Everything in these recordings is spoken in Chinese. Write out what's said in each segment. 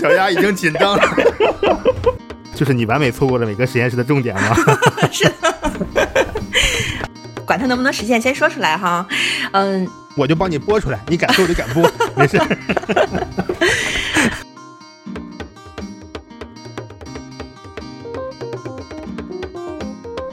小丫已经紧张了。就是你完美错过了每个实验室的重点吗？是的。管它能不能实现，先说出来哈。嗯，我就帮你播出来，你敢说我就敢播，没事。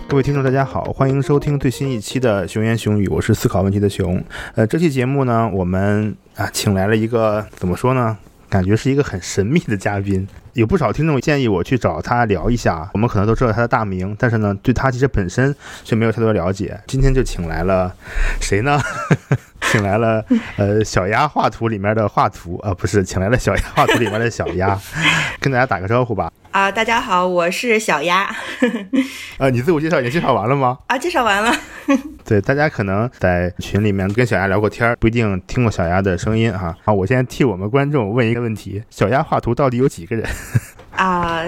各位听众，大家好，欢迎收听最新一期的《熊言熊语》，我是思考问题的熊。呃，这期节目呢，我们啊，请来了一个怎么说呢？感觉是一个很神秘的嘉宾。有不少听众建议我去找他聊一下。我们可能都知道他的大名，但是呢，对他其实本身却没有太多了解。今天就请来了谁呢？请来了呃小鸭画图里面的画图啊，不是，请来了小鸭画图里面的小鸭，跟大家打个招呼吧。啊，大家好，我是小鸭。呃，你自我介绍已经介绍完了吗？啊，介绍完了。对，大家可能在群里面跟小鸭聊过天，不一定听过小鸭的声音哈。好，我先替我们观众问一个问题：小鸭画图到底有几个人？啊。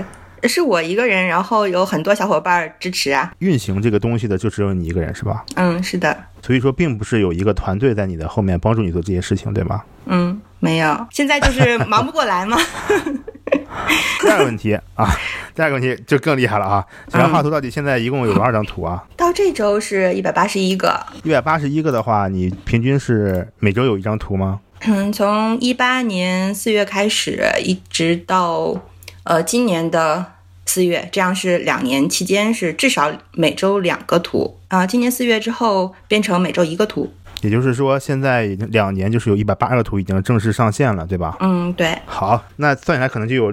是我一个人，然后有很多小伙伴支持啊。运行这个东西的就只有你一个人是吧？嗯，是的。所以说，并不是有一个团队在你的后面帮助你做这些事情，对吗？嗯，没有。现在就是 忙不过来嘛。第二个问题啊，第二个问题就更厉害了啊！这张画图到底现在一共有多少张图啊？到这周是一百八十一个。一百八十一个的话，你平均是每周有一张图吗？嗯，从一八年四月开始，一直到呃今年的。四月，这样是两年期间是至少每周两个图啊。今年四月之后变成每周一个图，也就是说现在已经两年，就是有一百八十个图已经正式上线了，对吧？嗯，对。好，那算起来可能就有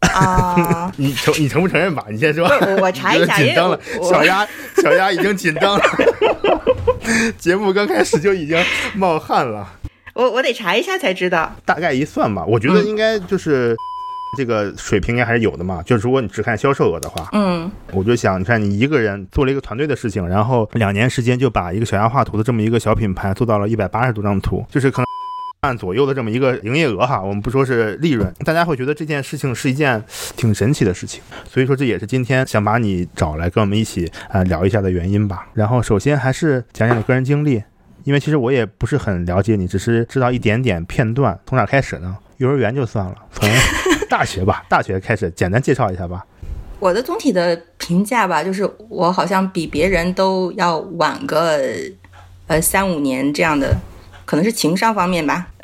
啊。你承你承不承认吧？你先说。我我查一下。紧张了，小鸭小鸭已经紧张了。节目刚开始就已经冒汗了。我我得查一下才知道。大概一算吧，我觉得应该就是。这个水平应该还是有的嘛，就是如果你只看销售额的话，嗯，我就想，你看你一个人做了一个团队的事情，然后两年时间就把一个小鸭画图的这么一个小品牌做到了一百八十多张图，就是可能万左右的这么一个营业额哈，我们不说是利润，大家会觉得这件事情是一件挺神奇的事情，所以说这也是今天想把你找来跟我们一起啊聊一下的原因吧。然后首先还是讲讲你个人经历，因为其实我也不是很了解你，只是知道一点点片段，从哪开始呢？幼儿园就算了，从大学吧，大学开始简单介绍一下吧。我的总体的评价吧，就是我好像比别人都要晚个呃三五年这样的，可能是情商方面吧。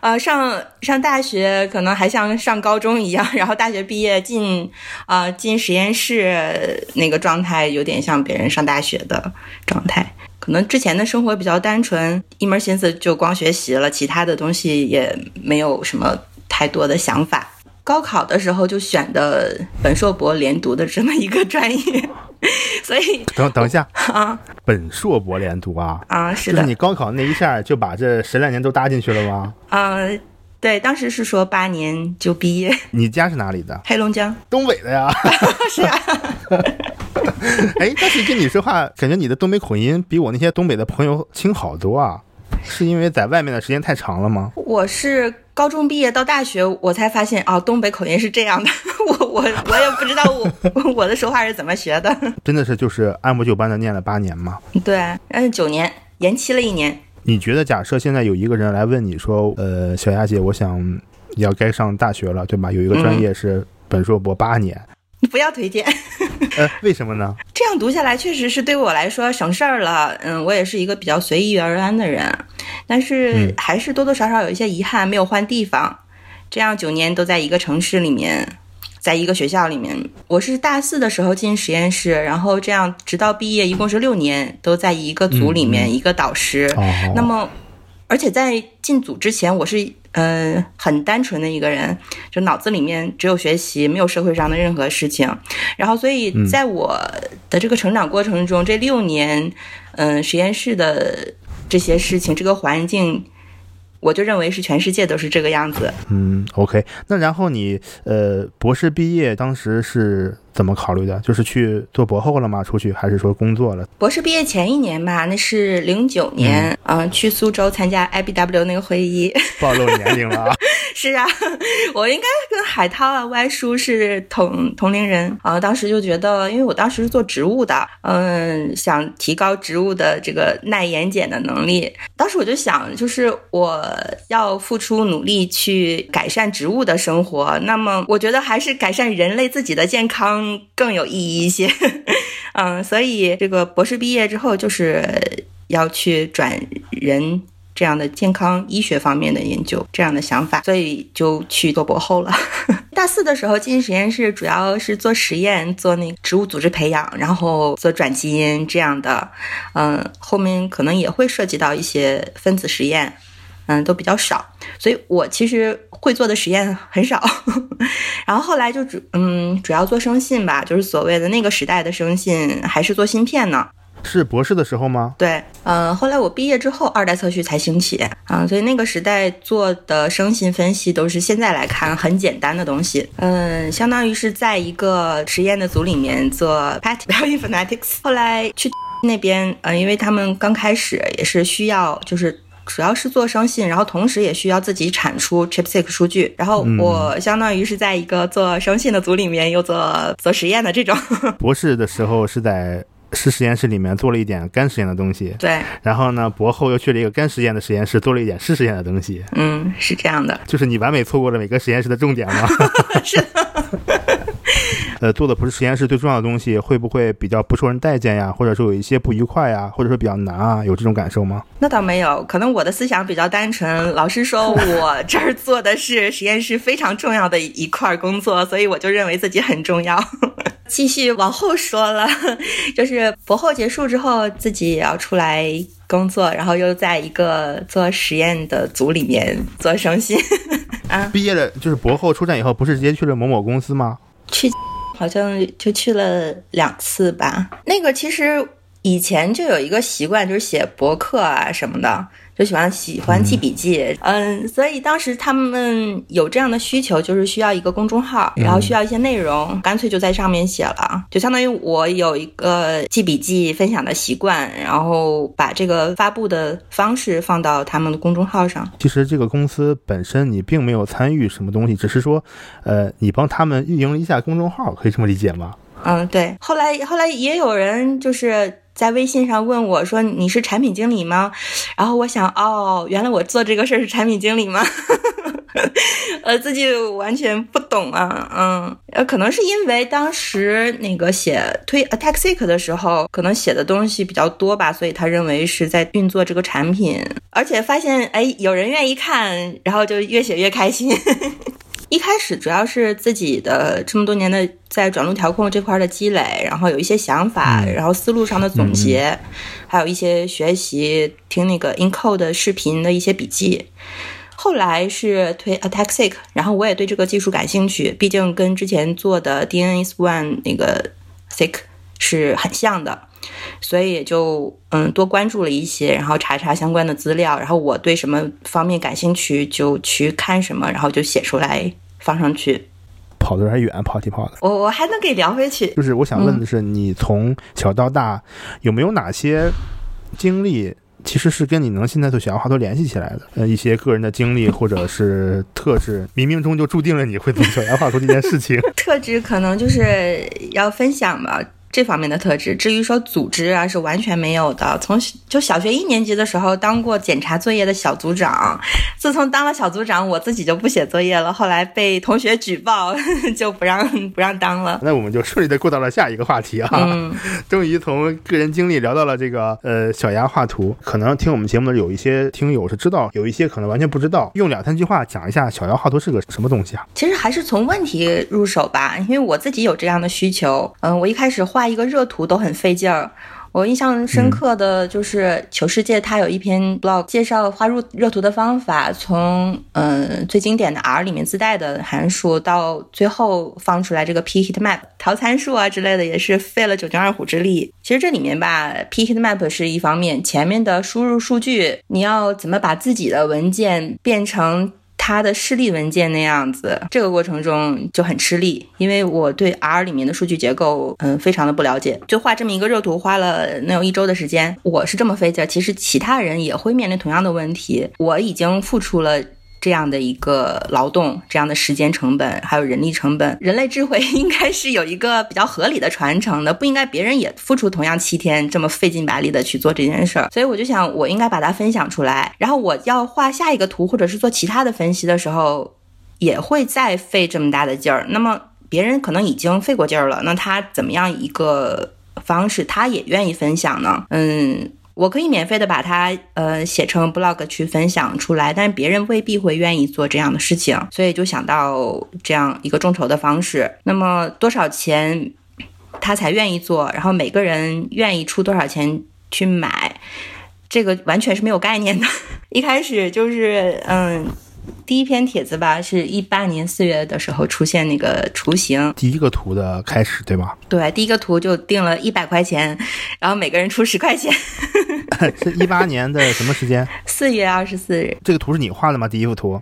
呃，上上大学可能还像上高中一样，然后大学毕业进啊进实验室那个状态，有点像别人上大学的状态。可能之前的生活比较单纯，一门心思就光学习了，其他的东西也没有什么太多的想法。高考的时候就选的本硕博连读的这么一个专业，所以 等等一下啊，本硕博连读啊啊，是的，就是你高考那一下就把这十来年都搭进去了吗？嗯，对，当时是说八年就毕业。你家是哪里的？黑龙江，东北的呀？是啊。哎，但是跟你说话，感觉你的东北口音比我那些东北的朋友轻好多啊！是因为在外面的时间太长了吗？我是高中毕业到大学，我才发现哦，东北口音是这样的。我我我也不知道我 我的说话是怎么学的。真的是就是按部就班的念了八年吗？对，嗯，九年，延期了一年。你觉得，假设现在有一个人来问你说，呃，小雅姐，我想要该上大学了，对吧？有一个专业是本硕博八年。你 不要推荐，呃，为什么呢？这样读下来确实是对我来说省事儿了。嗯，我也是一个比较随遇而安的人，但是还是多多少少有一些遗憾，没有换地方。这样九年都在一个城市里面，在一个学校里面。我是大四的时候进实验室，然后这样直到毕业，一共是六年都在一个组里面，一个导师。那么，而且在进组之前，我是。嗯，很单纯的一个人，就脑子里面只有学习，没有社会上的任何事情。然后，所以在我的这个成长过程中，这六年，嗯，实验室的这些事情，这个环境。我就认为是全世界都是这个样子。嗯，OK，那然后你呃博士毕业当时是怎么考虑的？就是去做博后了吗？出去还是说工作了？博士毕业前一年吧，那是零九年，嗯，去苏州参加 IBW 那个会议。暴露年龄了啊！是啊，我应该跟海涛啊、歪叔是同同龄人啊。当时就觉得，因为我当时是做植物的，嗯，想提高植物的这个耐盐碱的能力。当时我就想，就是我要付出努力去改善植物的生活，那么我觉得还是改善人类自己的健康更有意义一些。嗯，所以这个博士毕业之后，就是要去转人。这样的健康医学方面的研究，这样的想法，所以就去做博后了。大四的时候进实验室，主要是做实验，做那个植物组织培养，然后做转基因这样的。嗯，后面可能也会涉及到一些分子实验，嗯，都比较少。所以我其实会做的实验很少。然后后来就主嗯，主要做生信吧，就是所谓的那个时代的生信，还是做芯片呢。是博士的时候吗？对，嗯，后来我毕业之后，二代测序才兴起啊，所以那个时代做的生信分析都是现在来看很简单的东西，嗯，相当于是在一个实验的组里面做 PET bioinformatics。后来去 那边，嗯，因为他们刚开始也是需要，就是主要是做生信，然后同时也需要自己产出 ChIP-seq 数据，然后我相当于是在一个做生信的组里面又做做实验的这种。博士的时候是在。是实验室里面做了一点干实验的东西，对。然后呢，博后又去了一个干实验的实验室，做了一点湿实验的东西。嗯，是这样的。就是你完美错过了每个实验室的重点吗？是。呃，做的不是实验室最重要的东西，会不会比较不受人待见呀？或者说有一些不愉快呀？或者说比较难啊？有这种感受吗？那倒没有，可能我的思想比较单纯。老师说 我这儿做的是实验室非常重要的一块工作，所以我就认为自己很重要。继续往后说了，就是博后结束之后，自己也要出来工作，然后又在一个做实验的组里面做生信。啊，毕业了就是博后出站以后，不是直接去了某某公司吗？去，好像就去了两次吧。那个其实以前就有一个习惯，就是写博客啊什么的。就喜欢喜欢记笔记，嗯，所以当时他们有这样的需求，就是需要一个公众号，然后需要一些内容，干脆就在上面写了，就相当于我有一个记笔记分享的习惯，然后把这个发布的方式放到他们的公众号上。其实这个公司本身你并没有参与什么东西，只是说，呃，你帮他们运营了一下公众号，可以这么理解吗？嗯，对。后来后来也有人就是。在微信上问我说：“你是产品经理吗？”然后我想，哦，原来我做这个事儿是产品经理吗？呃，自己完全不懂啊，嗯，呃，可能是因为当时那个写推 a t a c k s i c 的时候，可能写的东西比较多吧，所以他认为是在运作这个产品，而且发现，哎，有人愿意看，然后就越写越开心。一开始主要是自己的这么多年的在转录调控这块的积累，然后有一些想法，然后思路上的总结，还有一些学习听那个 Encode 视频的一些笔记。后来是推 AttackSeq，然后我也对这个技术感兴趣，毕竟跟之前做的 DNS1 那个 Seq 是很像的，所以也就嗯多关注了一些，然后查查相关的资料，然后我对什么方面感兴趣就去看什么，然后就写出来。放上去，跑的有点远，跑题跑的。我我还能给聊回去。就是我想问的是，你从小到大有没有哪些经历，其实是跟你能现在做小鸭话都联系起来的？呃，一些个人的经历或者是特质，冥冥中就注定了你会做小鸭话说这件事情。特质可能就是要分享吧。这方面的特质，至于说组织啊，是完全没有的。从就小学一年级的时候当过检查作业的小组长，自从当了小组长，我自己就不写作业了。后来被同学举报，就不让不让当了。那我们就顺利的过到了下一个话题啊，终于从个人经历聊到了这个呃小鸭画图。可能听我们节目的有一些听友是知道，有一些可能完全不知道。用两三句话讲一下小鸭画图是个什么东西啊？其实还是从问题入手吧，因为我自己有这样的需求。嗯，我一开始画。一个热图都很费劲儿，我印象深刻的就是求世界，它有一篇 blog 介绍画入热图的方法，从嗯最经典的 R 里面自带的函数，到最后放出来这个 p heat map 调参数啊之类的，也是费了九牛二虎之力。其实这里面吧，p heat map 是一方面，前面的输入数据，你要怎么把自己的文件变成。他的示例文件那样子，这个过程中就很吃力，因为我对 R 里面的数据结构，嗯，非常的不了解。就画这么一个热图，花了能有一周的时间。我是这么费劲，其实其他人也会面临同样的问题。我已经付出了这样的一个劳动，这样的时间成本，还有人力成本，人类智慧 应该是有一个比较合理的传承的，不应该别人也付出同样七天这么费劲百力的去做这件事儿。所以我就想，我应该把它分享出来。然后我要画下一个图，或者是做其他的分析的时候，也会再费这么大的劲儿。那么别人可能已经费过劲儿了，那他怎么样一个方式，他也愿意分享呢？嗯。我可以免费的把它呃写成 blog 去分享出来，但是别人未必会愿意做这样的事情，所以就想到这样一个众筹的方式。那么多少钱他才愿意做？然后每个人愿意出多少钱去买？这个完全是没有概念的。一开始就是嗯。第一篇帖子吧，是一八年四月的时候出现那个雏形，第一个图的开始，对吧？对，第一个图就定了一百块钱，然后每个人出十块钱。是一八年的什么时间？四月二十四日。这个图是你画的吗？第一幅图？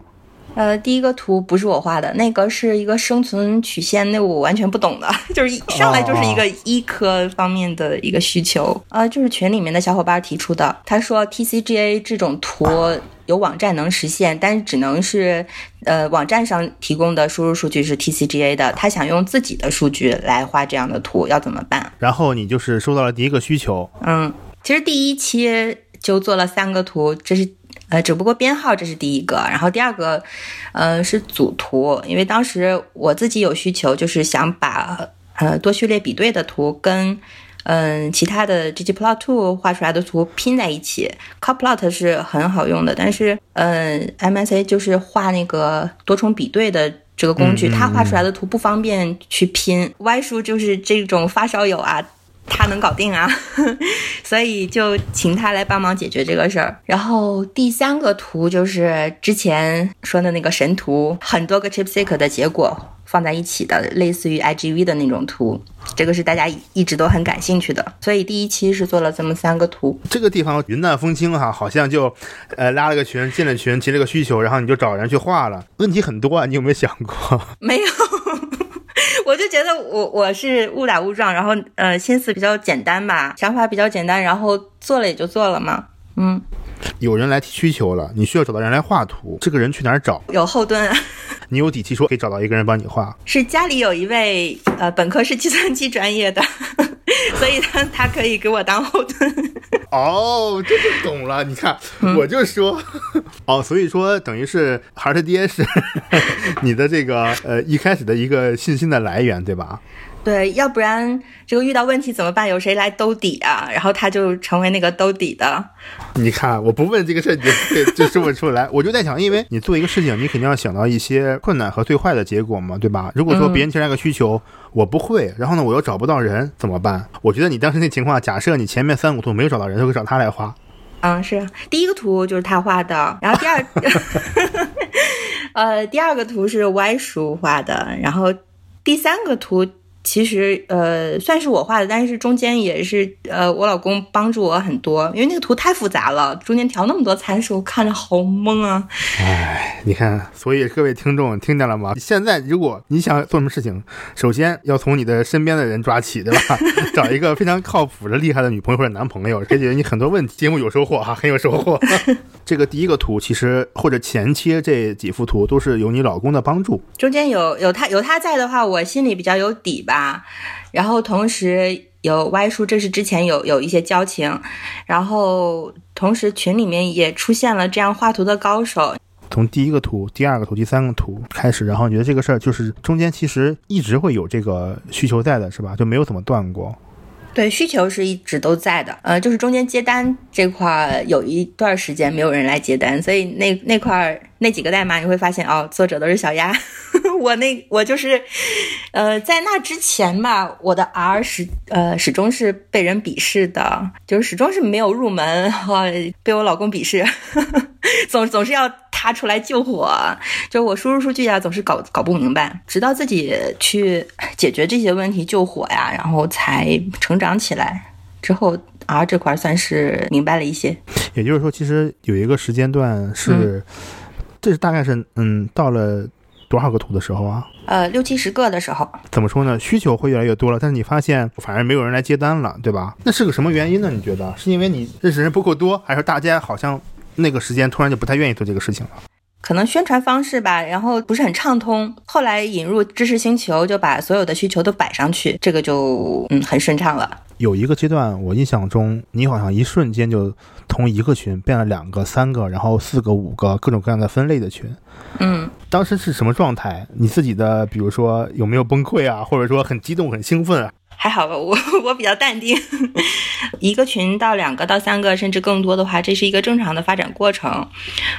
呃，第一个图不是我画的，那个是一个生存曲线，那我完全不懂的，就是一上来就是一个医科方面的一个需求啊，就是群里面的小伙伴提出的。他说 TCGA 这种图。有网站能实现，但是只能是，呃，网站上提供的输入数据是 TCGA 的。他想用自己的数据来画这样的图，要怎么办？然后你就是收到了第一个需求。嗯，其实第一期就做了三个图，这是呃，只不过编号这是第一个，然后第二个，呃，是组图，因为当时我自己有需求，就是想把呃多序列比对的图跟。嗯，其他的 ggplot2 画出来的图拼在一起，copplot 是很好用的，但是嗯，MSA 就是画那个多重比对的这个工具，它画出来的图不方便去拼。Y 叔就是这种发烧友啊，他能搞定啊，所以就请他来帮忙解决这个事儿。然后第三个图就是之前说的那个神图，很多个 chipseek 的结果。放在一起的，类似于 IGV 的那种图，这个是大家一直都很感兴趣的，所以第一期是做了这么三个图。这个地方云淡风轻哈，好像就，呃，拉了个群，进了群，提了个需求，然后你就找人去画了。问题很多啊，你有没有想过？没有，我就觉得我我是误打误撞，然后呃，心思比较简单吧，想法比较简单，然后做了也就做了嘛，嗯。有人来提需求了，你需要找到人来画图，这个人去哪儿找？有后盾。你有底气说可以找到一个人帮你画？是家里有一位呃，本科是计算机专业的，所以他他可以给我当后盾。哦，这就懂了。你看，我就说，哦，所以说等于是孩儿他爹是你的这个呃一开始的一个信心的来源，对吧？对，要不然这个遇到问题怎么办？有谁来兜底啊？然后他就成为那个兜底的。你看，我不问这个事儿，你就就说不出来。我就在想，因为你做一个事情，你肯定要想到一些困难和最坏的结果嘛，对吧？如果说别人提来个需求，我不会，然后呢，我又找不到人，怎么办？我觉得你当时那情况，假设你前面三幅图没有找到人，就会找他来画。嗯，是第一个图就是他画的，然后第二，呃，第二个图是歪叔画的，然后第三个图。其实，呃，算是我画的，但是中间也是，呃，我老公帮助我很多，因为那个图太复杂了，中间调那么多参数，看着好懵啊。哎，你看，所以各位听众听见了吗？现在如果你想做什么事情，首先要从你的身边的人抓起，对吧？找一个非常靠谱的、厉害的女朋友或者男朋友，解决你很多问题。节目有收获哈，很有收获。这个第一个图，其实或者前期这几幅图都是有你老公的帮助，中间有有他有他在的话，我心里比较有底吧。啊，然后同时有歪叔，这是之前有有一些交情，然后同时群里面也出现了这样画图的高手。从第一个图、第二个图、第三个图开始，然后你觉得这个事儿就是中间其实一直会有这个需求在的，是吧？就没有怎么断过。对，需求是一直都在的，呃，就是中间接单这块有一段时间没有人来接单，所以那那块那几个代码你会发现哦，作者都是小鸭。我那我就是，呃，在那之前吧，我的 R 始呃始终是被人鄙视的，就是始终是没有入门，哈，被我老公鄙视，总总是要。他出来救火，就我输入数据呀，总是搞搞不明白，直到自己去解决这些问题救火呀，然后才成长起来。之后啊，这块算是明白了一些。也就是说，其实有一个时间段是，这是大概是嗯，到了多少个图的时候啊？呃，六七十个的时候。怎么说呢？需求会越来越多了，但是你发现反而没有人来接单了，对吧？那是个什么原因呢？你觉得是因为你认识人不够多，还是大家好像？那个时间突然就不太愿意做这个事情了。可能宣传方式吧，然后不是很畅通。后来引入知识星球，就把所有的需求都摆上去，这个就嗯很顺畅了。有一个阶段，我印象中你好像一瞬间就从一个群变了两个、三个，然后四个、五个，各种各样的分类的群。嗯，当时是什么状态？你自己的，比如说有没有崩溃啊，或者说很激动、很兴奋啊？还好吧，我 我比较淡定。一个群到两个到三个，甚至更多的话，这是一个正常的发展过程。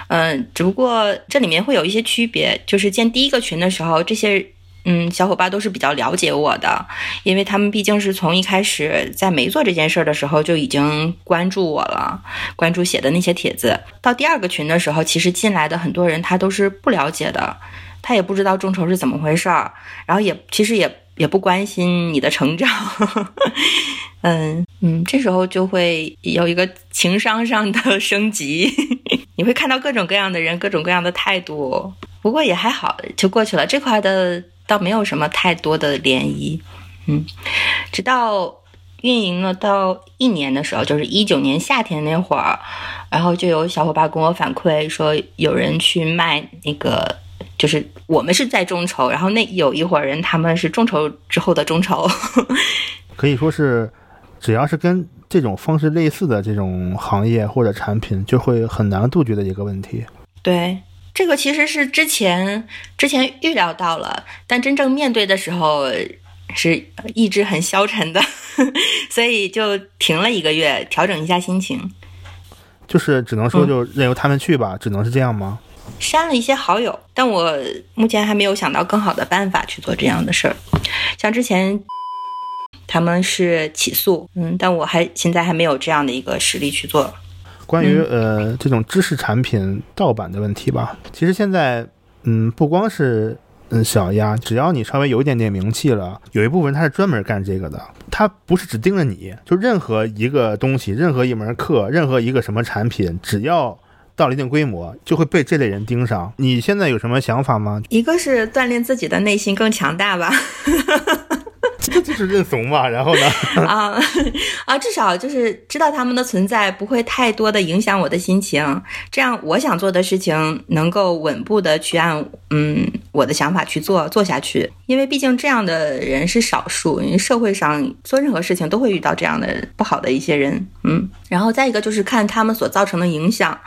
嗯，只不过这里面会有一些区别，就是建第一个群的时候，这些。嗯，小伙伴都是比较了解我的，因为他们毕竟是从一开始在没做这件事儿的时候就已经关注我了，关注写的那些帖子。到第二个群的时候，其实进来的很多人他都是不了解的，他也不知道众筹是怎么回事儿，然后也其实也也不关心你的成长。嗯嗯，这时候就会有一个情商上的升级，你会看到各种各样的人，各种各样的态度。不过也还好，就过去了。这块的。倒没有什么太多的涟漪，嗯，直到运营了到一年的时候，就是一九年夏天那会儿，然后就有小伙伴跟我反馈说，有人去卖那个，就是我们是在众筹，然后那有一伙人他们是众筹之后的众筹，可以说是只要是跟这种方式类似的这种行业或者产品，就会很难杜绝的一个问题。对。这个其实是之前之前预料到了，但真正面对的时候是意志很消沉的，所以就停了一个月，调整一下心情。就是只能说就任由他们去吧，只能是这样吗？删了一些好友，但我目前还没有想到更好的办法去做这样的事儿。像之前他们是起诉，嗯，但我还现在还没有这样的一个实力去做。关于呃这种知识产品盗版的问题吧，其实现在嗯不光是嗯小鸭，只要你稍微有一点点名气了，有一部分他是专门干这个的，他不是只盯着你，就任何一个东西，任何一门课，任何一个什么产品，只要到了一定规模，就会被这类人盯上。你现在有什么想法吗？一个是锻炼自己的内心更强大吧。就是认怂嘛，然后呢？啊啊，至少就是知道他们的存在不会太多的影响我的心情，这样我想做的事情能够稳步的去按嗯我的想法去做做下去。因为毕竟这样的人是少数，因为社会上做任何事情都会遇到这样的不好的一些人，嗯。然后再一个就是看他们所造成的影响，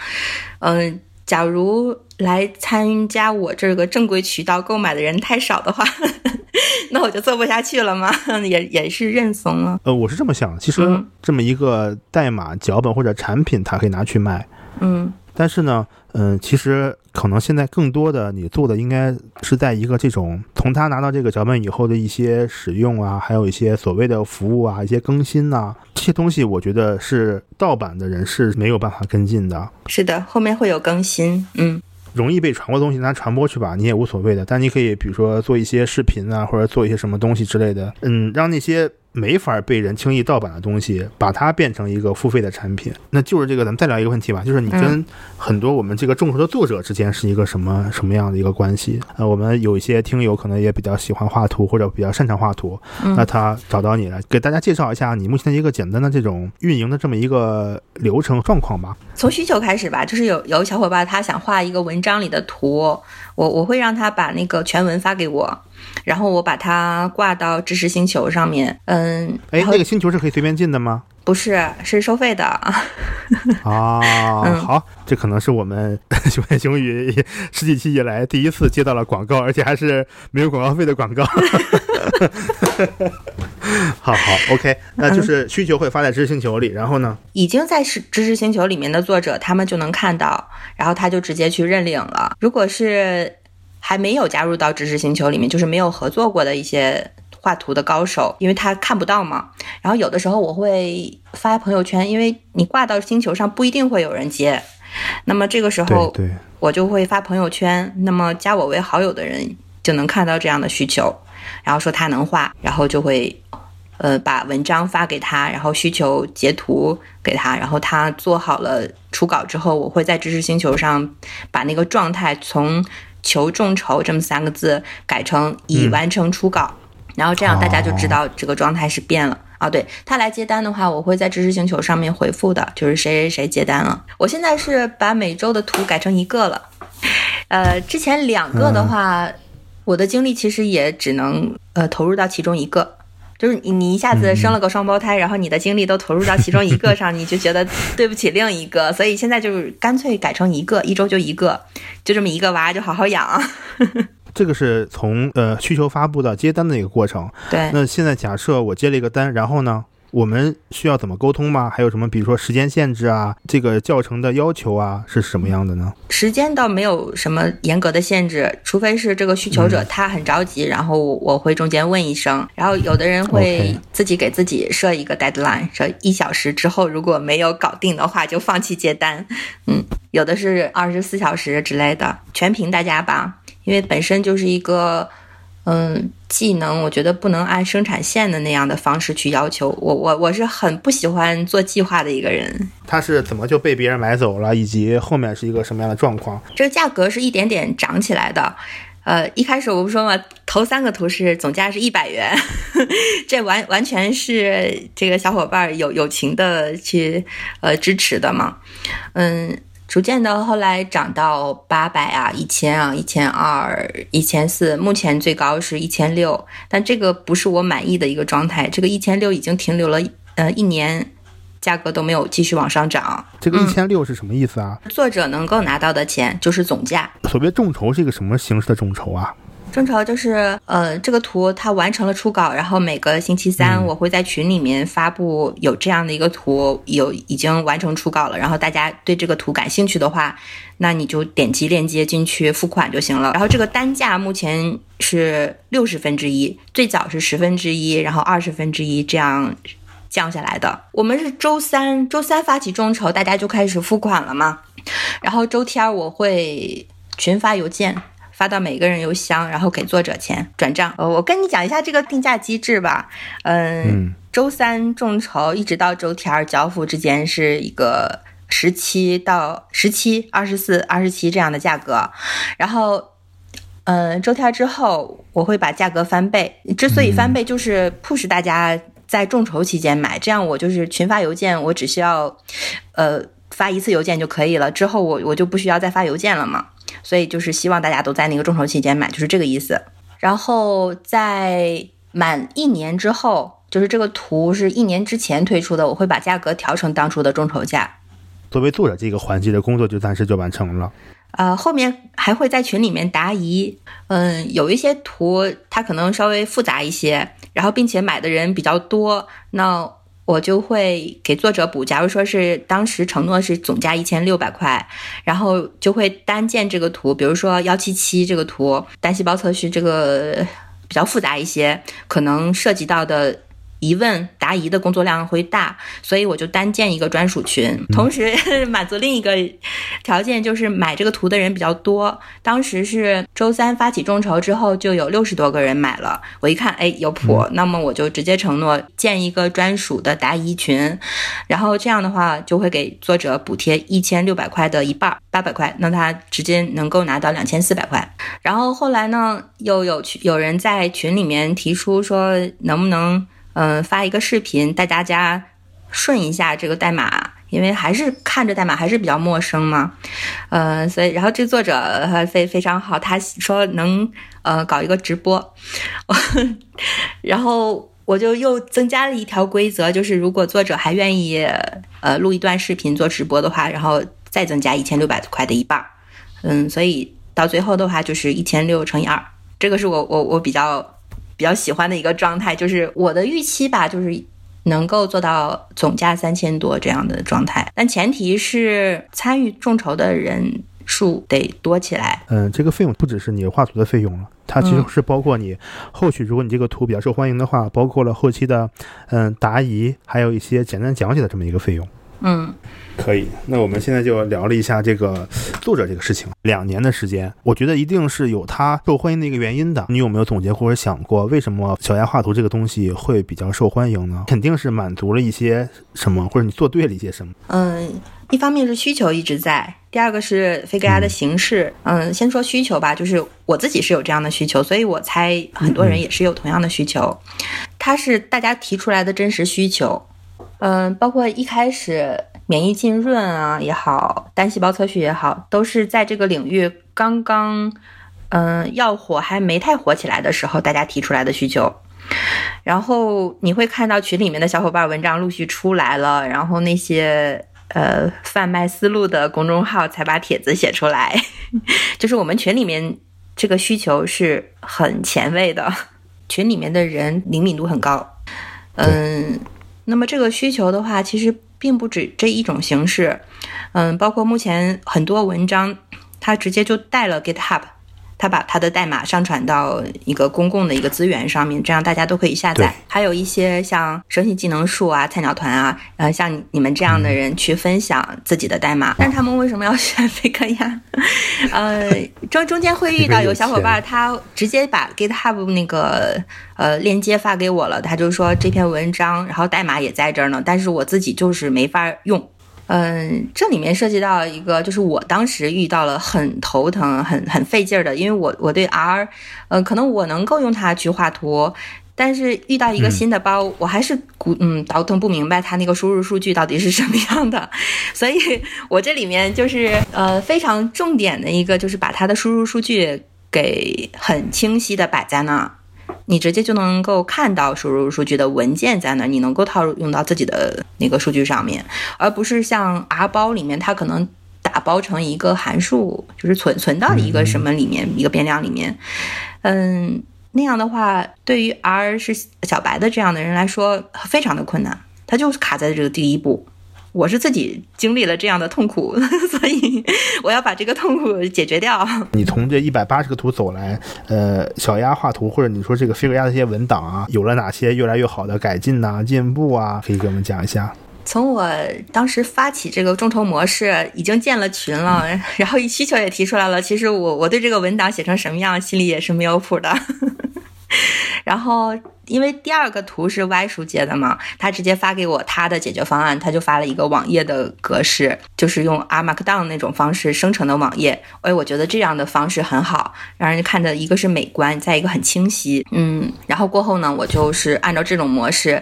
嗯，假如来参加我这个正规渠道购买的人太少的话。那我就做不下去了吗？也也是认怂了。呃，我是这么想，其实这么一个代码脚本或者产品，它可以拿去卖。嗯，但是呢，嗯，其实可能现在更多的你做的应该是在一个这种从他拿到这个脚本以后的一些使用啊，还有一些所谓的服务啊，一些更新呐，这些东西，我觉得是盗版的人是没有办法跟进的。是的，后面会有更新。嗯。容易被传播的东西拿传播去吧，你也无所谓的。但你可以比如说做一些视频啊，或者做一些什么东西之类的，嗯，让那些。没法被人轻易盗版的东西，把它变成一个付费的产品，那就是这个。咱们再聊一个问题吧，就是你跟很多我们这个众筹的作者之间是一个什么什么样的一个关系？呃，我们有一些听友可能也比较喜欢画图，或者比较擅长画图，那他找到你了，给大家介绍一下你目前的一个简单的这种运营的这么一个流程状况吧。从需求开始吧，就是有有小伙伴他想画一个文章里的图，我我会让他把那个全文发给我。然后我把它挂到知识星球上面，嗯，哎，那个星球是可以随便进的吗？不是，是收费的。啊，好，这可能是我们熊言熊语十几期以来第一次接到了广告，而且还是没有广告费的广告。好好，OK，那就是需求会发在知识星球里，然后呢？已经在是知识星球里面的作者，他们就能看到，然后他就直接去认领了。如果是还没有加入到知识星球里面，就是没有合作过的一些画图的高手，因为他看不到嘛。然后有的时候我会发朋友圈，因为你挂到星球上不一定会有人接。那么这个时候，对，我就会发朋友圈，那么加我为好友的人就能看到这样的需求，然后说他能画，然后就会呃把文章发给他，然后需求截图给他，然后他做好了初稿之后，我会在知识星球上把那个状态从。求众筹这么三个字改成已完成初稿，然后这样大家就知道这个状态是变了啊。对他来接单的话，我会在知识星球上面回复的，就是谁谁谁接单了。我现在是把每周的图改成一个了，呃，之前两个的话，我的精力其实也只能呃投入到其中一个。就是你，你一下子生了个双胞胎，然后你的精力都投入到其中一个上，你就觉得 对不起另一个，所以现在就是干脆改成一个，一周就一个，就这么一个娃就好好养。这个是从呃需求发布到接单的一个过程。对。那现在假设我接了一个单，然后呢？我们需要怎么沟通吗？还有什么，比如说时间限制啊，这个教程的要求啊，是什么样的呢？时间倒没有什么严格的限制，除非是这个需求者他很着急，然后我会中间问一声。然后有的人会自己给自己设一个 deadline，说一小时之后如果没有搞定的话就放弃接单。嗯，有的是二十四小时之类的，全凭大家吧，因为本身就是一个。嗯，技能我觉得不能按生产线的那样的方式去要求我，我我是很不喜欢做计划的一个人。他是怎么就被别人买走了，以及后面是一个什么样的状况？这个价格是一点点涨起来的。呃，一开始我不说嘛，头三个图是总价是一百元，这完完全是这个小伙伴有友情的去呃支持的嘛，嗯。逐渐的，后来涨到八百啊，一千啊，一千二，一千四，目前最高是一千六，但这个不是我满意的一个状态。这个一千六已经停留了呃一年，价格都没有继续往上涨。这个一千六是什么意思啊？作者能够拿到的钱就是总价。所谓众筹是一个什么形式的众筹啊？众筹就是，呃，这个图它完成了初稿，然后每个星期三我会在群里面发布有这样的一个图，有已经完成初稿了，然后大家对这个图感兴趣的话，那你就点击链接进去付款就行了。然后这个单价目前是六十分之一，最早是十分之一，然后二十分之一这样降下来的。我们是周三周三发起众筹，大家就开始付款了嘛，然后周天我会群发邮件。发到每个人邮箱，然后给作者钱转账。呃，我跟你讲一下这个定价机制吧。嗯，周三众筹一直到周天交付之间是一个十七到十七、二十四、二十七这样的价格。然后，嗯，周天之后我会把价格翻倍。之所以翻倍，就是 push 大家在众筹期间买，这样我就是群发邮件，我只需要呃发一次邮件就可以了。之后我我就不需要再发邮件了嘛。所以就是希望大家都在那个众筹期间买，就是这个意思。然后在满一年之后，就是这个图是一年之前推出的，我会把价格调成当初的众筹价。作为作者这个环节的工作就暂时就完成了。呃，后面还会在群里面答疑。嗯，有一些图它可能稍微复杂一些，然后并且买的人比较多，那。我就会给作者补，假如说是当时承诺是总价一千六百块，然后就会单建这个图，比如说幺七七这个图，单细胞测序这个比较复杂一些，可能涉及到的。疑问答疑的工作量会大，所以我就单建一个专属群，同时 满足另一个条件，就是买这个图的人比较多。当时是周三发起众筹之后，就有六十多个人买了。我一看，哎，有谱，那么我就直接承诺建一个专属的答疑群，然后这样的话就会给作者补贴一千六百块的一半，八百块，那他直接能够拿到两千四百块。然后后来呢，又有群有人在群里面提出说，能不能？嗯，发一个视频带大家顺一下这个代码，因为还是看着代码还是比较陌生嘛。呃，所以然后这作者非非常好，他说能呃搞一个直播，然后我就又增加了一条规则，就是如果作者还愿意呃录一段视频做直播的话，然后再增加一千六百块的一半。嗯，所以到最后的话就是一千六乘以二，这个是我我我比较。比较喜欢的一个状态，就是我的预期吧，就是能够做到总价三千多这样的状态，但前提是参与众筹的人数得多起来。嗯，这个费用不只是你画图的费用了，它其实是包括你后续，如果你这个图比较受欢迎的话，包括了后期的嗯答疑，还有一些简单讲解的这么一个费用。嗯。可以，那我们现在就聊了一下这个作者这个事情。两年的时间，我觉得一定是有他受欢迎的一个原因的。你有没有总结或者想过，为什么小鸭画图这个东西会比较受欢迎呢？肯定是满足了一些什么，或者你做对了一些什么。嗯，一方面是需求一直在，第二个是飞格鸭的形式。嗯，先说需求吧，就是我自己是有这样的需求，所以我猜很多人也是有同样的需求。它是大家提出来的真实需求。嗯，包括一开始。免疫浸润啊也好，单细胞测序也好，都是在这个领域刚刚，嗯，要火还没太火起来的时候，大家提出来的需求。然后你会看到群里面的小伙伴文章陆续出来了，然后那些呃贩卖思路的公众号才把帖子写出来，就是我们群里面这个需求是很前卫的，群里面的人灵敏度很高。嗯，那么这个需求的话，其实。并不止这一种形式，嗯，包括目前很多文章，它直接就带了 GitHub，它把他的代码上传到一个公共的一个资源上面，这样大家都可以下载。还有一些像生信技能树啊、菜鸟团啊，呃，像你们这样的人去分享自己的代码。但是他们为什么要选 Faker 呀？呃，中中间会遇到有小伙伴，他直接把 GitHub 那个。呃，链接发给我了，他就说这篇文章，然后代码也在这儿呢，但是我自己就是没法用。嗯，这里面涉及到一个，就是我当时遇到了很头疼、很很费劲儿的，因为我我对 R，呃，可能我能够用它去画图，但是遇到一个新的包，我还是古嗯倒腾不明白它那个输入数据到底是什么样的，所以我这里面就是呃非常重点的一个，就是把它的输入数据给很清晰的摆在那儿。你直接就能够看到输入数据的文件在那，你能够套用到自己的那个数据上面，而不是像 R 包里面，它可能打包成一个函数，就是存存到一个什么里面，一个变量里面。嗯，那样的话，对于 R 是小白的这样的人来说，非常的困难，它就是卡在这个第一步。我是自己经历了这样的痛苦，所以我要把这个痛苦解决掉。你从这一百八十个图走来，呃，小鸭画图或者你说这个飞格鸭的这些文档啊，有了哪些越来越好的改进呐、进步啊？可以给我们讲一下。从我当时发起这个众筹模式，已经建了群了，然后需求也提出来了。其实我我对这个文档写成什么样，心里也是没有谱的。然后。因为第二个图是 Y 叔接的嘛，他直接发给我他的解决方案，他就发了一个网页的格式，就是用 R Markdown 那种方式生成的网页。哎，我觉得这样的方式很好，让人看的一个是美观，再一个很清晰。嗯，然后过后呢，我就是按照这种模式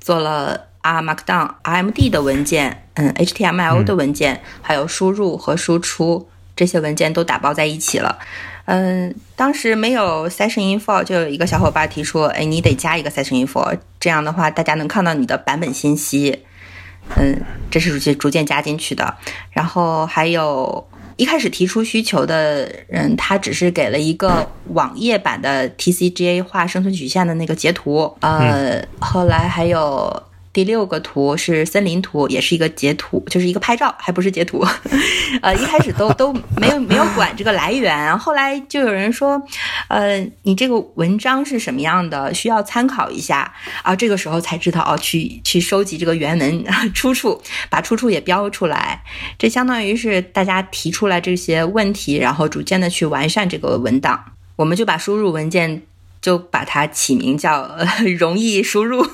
做了 R Markdown、RMD 的文件，嗯，HTML 的文件，还有输入和输出这些文件都打包在一起了。嗯，当时没有 session info，就有一个小伙伴提出，哎，你得加一个 session info，这样的话大家能看到你的版本信息。嗯，这是逐渐逐渐加进去的。然后还有一开始提出需求的人，他只是给了一个网页版的 TCGA 画生存曲线的那个截图。呃，后来还有。第六个图是森林图，也是一个截图，就是一个拍照，还不是截图。呃，一开始都都没有没有管这个来源，后来就有人说，呃，你这个文章是什么样的，需要参考一下啊。这个时候才知道哦，去去收集这个原文 出处，把出处也标出来。这相当于是大家提出来这些问题，然后逐渐的去完善这个文档。我们就把输入文件就把它起名叫 容易输入。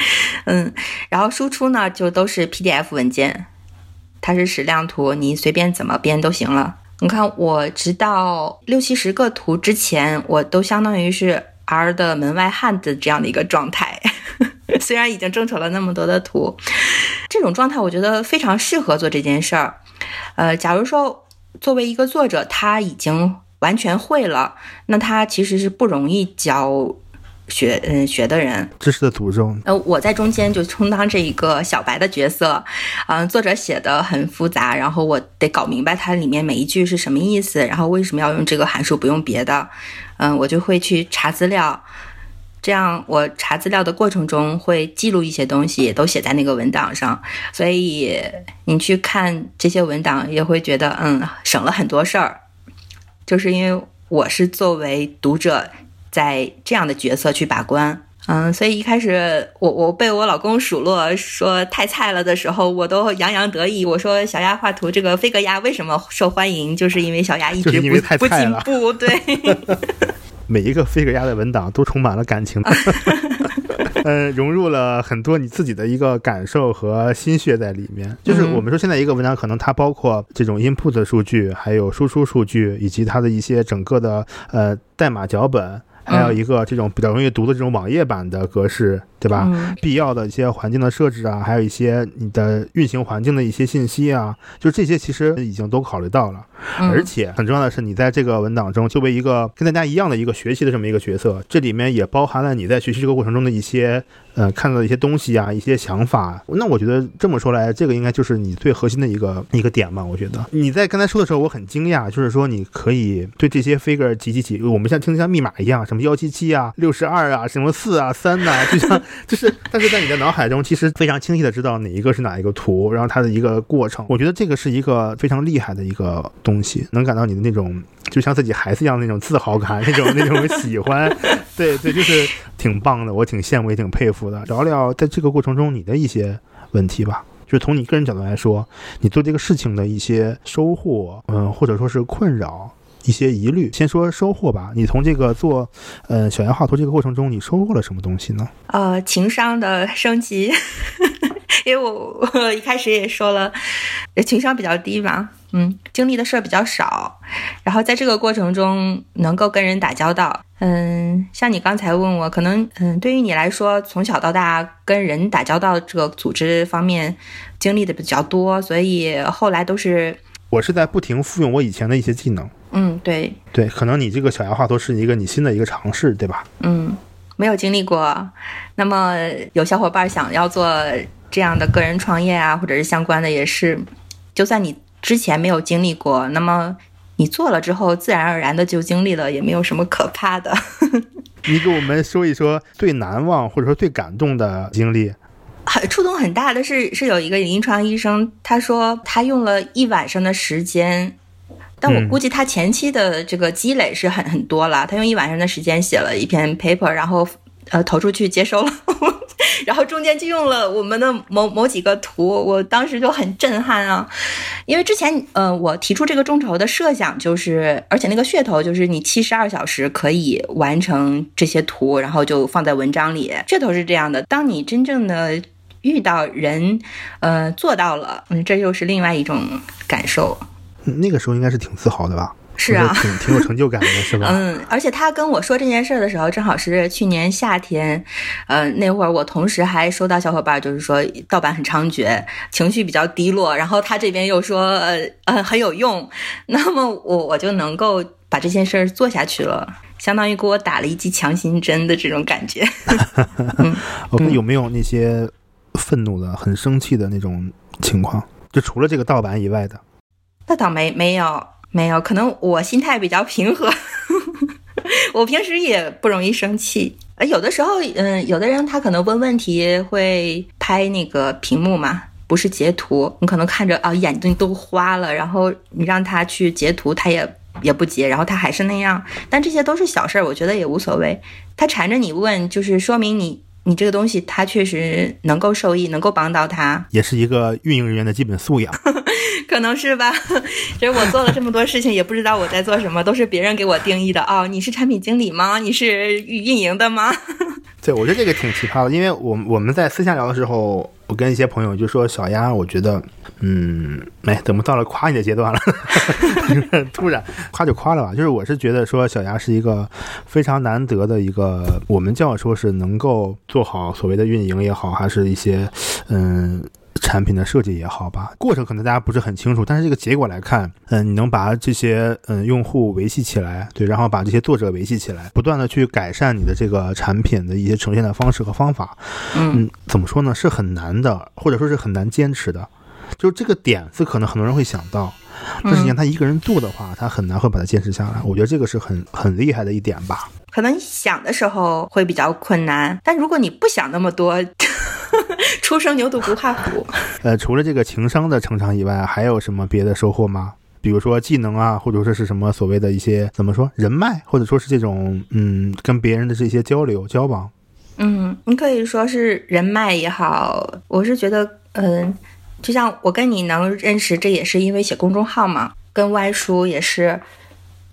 嗯，然后输出呢，就都是 PDF 文件，它是矢量图，你随便怎么编都行了。你看，我直到六七十个图之前，我都相当于是 R 的门外汉的这样的一个状态。虽然已经众筹了那么多的图，这种状态我觉得非常适合做这件事儿。呃，假如说作为一个作者，他已经完全会了，那他其实是不容易教。学嗯学的人，知识的诅咒。呃，我在中间就充当这一个小白的角色，嗯，作者写的很复杂，然后我得搞明白它里面每一句是什么意思，然后为什么要用这个函数不用别的，嗯，我就会去查资料，这样我查资料的过程中会记录一些东西，也都写在那个文档上，所以你去看这些文档也会觉得嗯省了很多事儿，就是因为我是作为读者。在这样的角色去把关，嗯，所以一开始我我被我老公数落说太菜了的时候，我都洋洋得意。我说小鸭画图这个飞格鸭为什么受欢迎，就是因为小鸭一直 不不进步。对，每一个飞格鸭的文档都充满了感情，嗯，融入了很多你自己的一个感受和心血在里面。就是我们说现在一个文档可能它包括这种 input 数据，还有输出数据，以及它的一些整个的呃代码脚本。还有一个这种比较容易读的这种网页版的格式，对吧？必要的一些环境的设置啊，还有一些你的运行环境的一些信息啊，就这些其实已经都考虑到了。而且很重要的是，你在这个文档中作为一个跟大家一样的一个学习的这么一个角色，这里面也包含了你在学习这个过程中的一些呃看到的一些东西啊，一些想法。那我觉得这么说来，这个应该就是你最核心的一个一个点吧。我觉得你在刚才说的时候，我很惊讶，就是说你可以对这些 figure 几几几，我们像听得像密码一样，什么幺七七啊、六十二啊、什么四啊、三呐，就像就是，但是在你的脑海中其实非常清晰的知道哪一个是哪一个图，然后它的一个过程。我觉得这个是一个非常厉害的一个。东西能感到你的那种，就像自己孩子一样那种自豪感，那种那种喜欢，对对，就是挺棒的，我挺羡慕也挺佩服的。聊聊在这个过程中你的一些问题吧，就是从你个人角度来说，你做这个事情的一些收获，嗯，或者说是困扰，一些疑虑。先说收获吧，你从这个做，呃，小羊画图这个过程中，你收获了什么东西呢？呃，情商的升级。因为我我一开始也说了，情商比较低嘛，嗯，经历的事儿比较少，然后在这个过程中能够跟人打交道，嗯，像你刚才问我，可能嗯，对于你来说，从小到大跟人打交道这个组织方面经历的比较多，所以后来都是我是在不停复用我以前的一些技能，嗯，对对，可能你这个小牙画都是一个你新的一个尝试，对吧？嗯，没有经历过，那么有小伙伴想要做。这样的个人创业啊，或者是相关的，也是，就算你之前没有经历过，那么你做了之后，自然而然的就经历了，也没有什么可怕的。你给我们说一说最难忘或者说最感动的经历。很触动很大的是，是有一个临床医生，他说他用了一晚上的时间，但我估计他前期的这个积累是很很多了，他用一晚上的时间写了一篇 paper，然后呃投出去接收了。然后中间就用了我们的某某几个图，我当时就很震撼啊，因为之前呃我提出这个众筹的设想就是，而且那个噱头就是你七十二小时可以完成这些图，然后就放在文章里。噱头是这样的，当你真正的遇到人，呃做到了，嗯，这又是另外一种感受。那个时候应该是挺自豪的吧？是啊，挺挺有成就感的，是吧？嗯，而且他跟我说这件事的时候，正好是去年夏天，呃，那会儿我同时还收到小伙伴就是说盗版很猖獗，情绪比较低落，然后他这边又说呃呃很有用，那么我我就能够把这件事儿做下去了，相当于给我打了一剂强心针的这种感觉。我们有没有那些愤怒的、很生气的那种情况？就除了这个盗版以外的？那倒没没有。没有，可能我心态比较平和，我平时也不容易生气。呃，有的时候，嗯，有的人他可能问问题会拍那个屏幕嘛，不是截图，你可能看着啊眼睛都花了，然后你让他去截图，他也也不截，然后他还是那样。但这些都是小事儿，我觉得也无所谓。他缠着你问，就是说明你。你这个东西，它确实能够受益，能够帮到他，也是一个运营人员的基本素养，可能是吧。其 实我做了这么多事情，也不知道我在做什么，都是别人给我定义的。哦，你是产品经理吗？你是运营的吗？对，我觉得这个挺奇葩的，因为我我们在私下聊的时候。我跟一些朋友就说：“小丫，我觉得，嗯，没怎么到了夸你的阶段了，突然夸就夸了吧。就是我是觉得说，小丫是一个非常难得的一个，我们叫说是能够做好所谓的运营也好，还是一些嗯。”产品的设计也好吧，过程可能大家不是很清楚，但是这个结果来看，嗯，你能把这些嗯用户维系起来，对，然后把这些作者维系起来，不断的去改善你的这个产品的一些呈现的方式和方法，嗯，怎么说呢？是很难的，或者说是很难坚持的。就是这个点子，可能很多人会想到，但是你让他一个人做的话，他很难会把它坚持下来。我觉得这个是很很厉害的一点吧。可能想的时候会比较困难，但如果你不想那么多。初生牛犊不怕虎。呃，除了这个情商的成长以外，还有什么别的收获吗？比如说技能啊，或者说是什么所谓的一些怎么说人脉，或者说是这种嗯跟别人的这些交流交往。嗯，你可以说是人脉也好，我是觉得，嗯，就像我跟你能认识，这也是因为写公众号嘛，跟歪叔也是，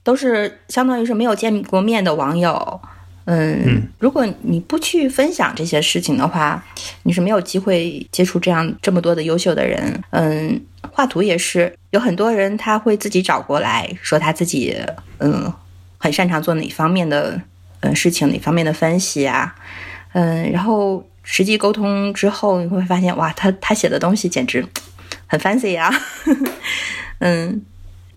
都是相当于是没有见过面的网友。嗯，如果你不去分享这些事情的话，你是没有机会接触这样这么多的优秀的人。嗯，画图也是有很多人他会自己找过来说他自己嗯很擅长做哪方面的嗯事情哪方面的分析啊，嗯，然后实际沟通之后，你会发现，哇，他他写的东西简直很 fancy 啊，嗯，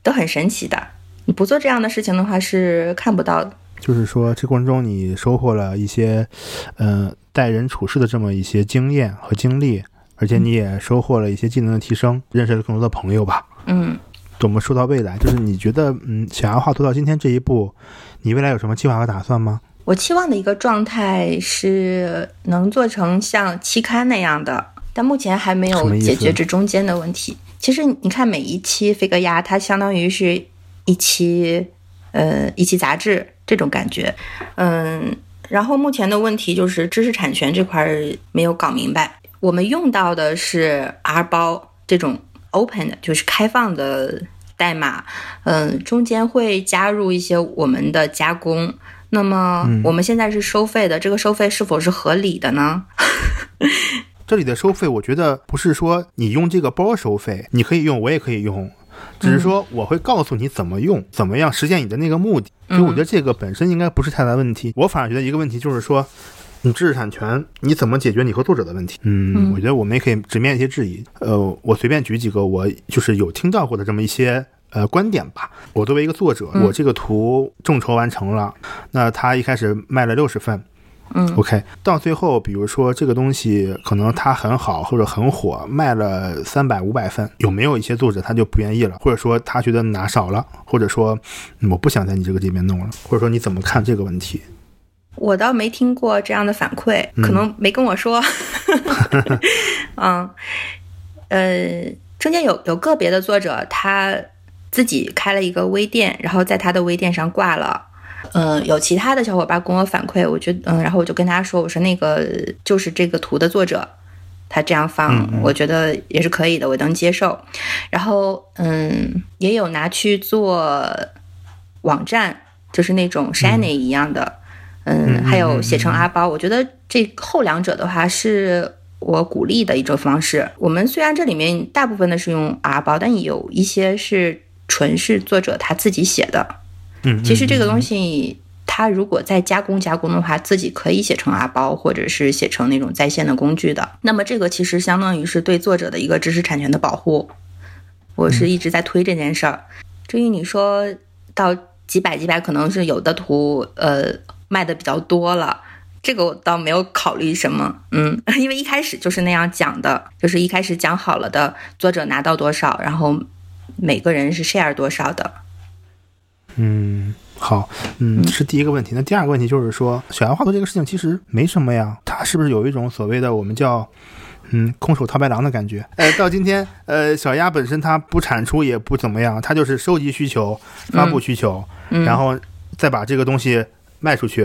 都很神奇的。你不做这样的事情的话，是看不到的。就是说，这过程中你收获了一些，嗯，待人处事的这么一些经验和经历，而且你也收获了一些技能的提升，认识了更多的朋友吧。嗯。我们说到未来？就是你觉得，嗯，想要画图到今天这一步，你未来有什么计划和打算吗？我期望的一个状态是能做成像期刊那样的，但目前还没有解决这中间的问题。其实你看，每一期飞哥鸭，它相当于是一期，呃，一期杂志这种感觉，嗯。然后目前的问题就是知识产权这块没有搞明白。我们用到的是 R 包这种。Open 的就是开放的代码，嗯，中间会加入一些我们的加工。那么我们现在是收费的，这个收费是否是合理的呢？这里的收费，我觉得不是说你用这个包收费，你可以用，我也可以用，只是说我会告诉你怎么用，怎么样实现你的那个目的。所以我觉得这个本身应该不是太大问题。我反而觉得一个问题就是说。你知识产权你怎么解决你和作者的问题？嗯，我觉得我们也可以直面一些质疑。呃，我随便举几个我就是有听到过的这么一些呃观点吧。我作为一个作者，我这个图众筹完成了，那他一开始卖了六十份，嗯，OK，到最后比如说这个东西可能它很好或者很火，卖了三百五百份，有没有一些作者他就不愿意了，或者说他觉得拿少了，或者说我不想在你这个里面弄了，或者说你怎么看这个问题？我倒没听过这样的反馈，可能没跟我说。嗯，呃，中间有有个别的作者，他自己开了一个微店，然后在他的微店上挂了。嗯，有其他的小伙伴跟我反馈，我觉得，嗯，然后我就跟他说，我说那个就是这个图的作者，他这样放，我觉得也是可以的，我能接受。然后，嗯，也有拿去做网站，就是那种 Shiny 一样的。嗯，还有写成阿包，我觉得这后两者的话是我鼓励的一种方式。我们虽然这里面大部分的是用阿包，但有一些是纯是作者他自己写的。嗯，其实这个东西它如果再加工加工的话，自己可以写成阿包，或者是写成那种在线的工具的。那么这个其实相当于是对作者的一个知识产权的保护。我是一直在推这件事儿。至于你说到几百几百，可能是有的图，呃。卖的比较多了，这个我倒没有考虑什么，嗯，因为一开始就是那样讲的，就是一开始讲好了的，作者拿到多少，然后每个人是 share 多少的。嗯，好，嗯，是第一个问题。那第二个问题就是说，小杨画图这个事情其实没什么呀，它是不是有一种所谓的我们叫嗯空手套白狼的感觉？呃，到今天，呃，小鸭本身它不产出也不怎么样，它就是收集需求、发布需求，然后再把这个东西。卖出去，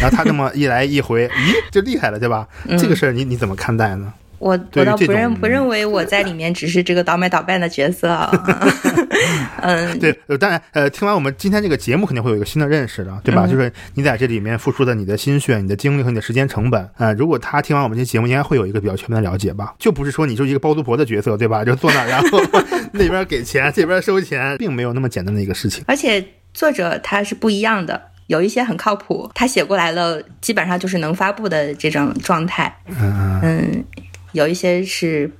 然后他这么一来一回，咦，就厉害了，对吧？这个事儿你你怎么看待呢？我我倒不认不认为我在里面只是这个倒卖倒卖的角色。嗯，对，当然，呃，听完我们今天这个节目，肯定会有一个新的认识的，对吧？就是你在这里面付出的你的心血、你的精力和你的时间成本，啊，如果他听完我们这节目，应该会有一个比较全面的了解吧？就不是说你就是一个包租婆的角色，对吧？就坐那，然后 那边给钱，这边收钱，并没有那么简单的一个事情。而且作者他是不一样的。有一些很靠谱，他写过来了，基本上就是能发布的这种状态。嗯，有一些是。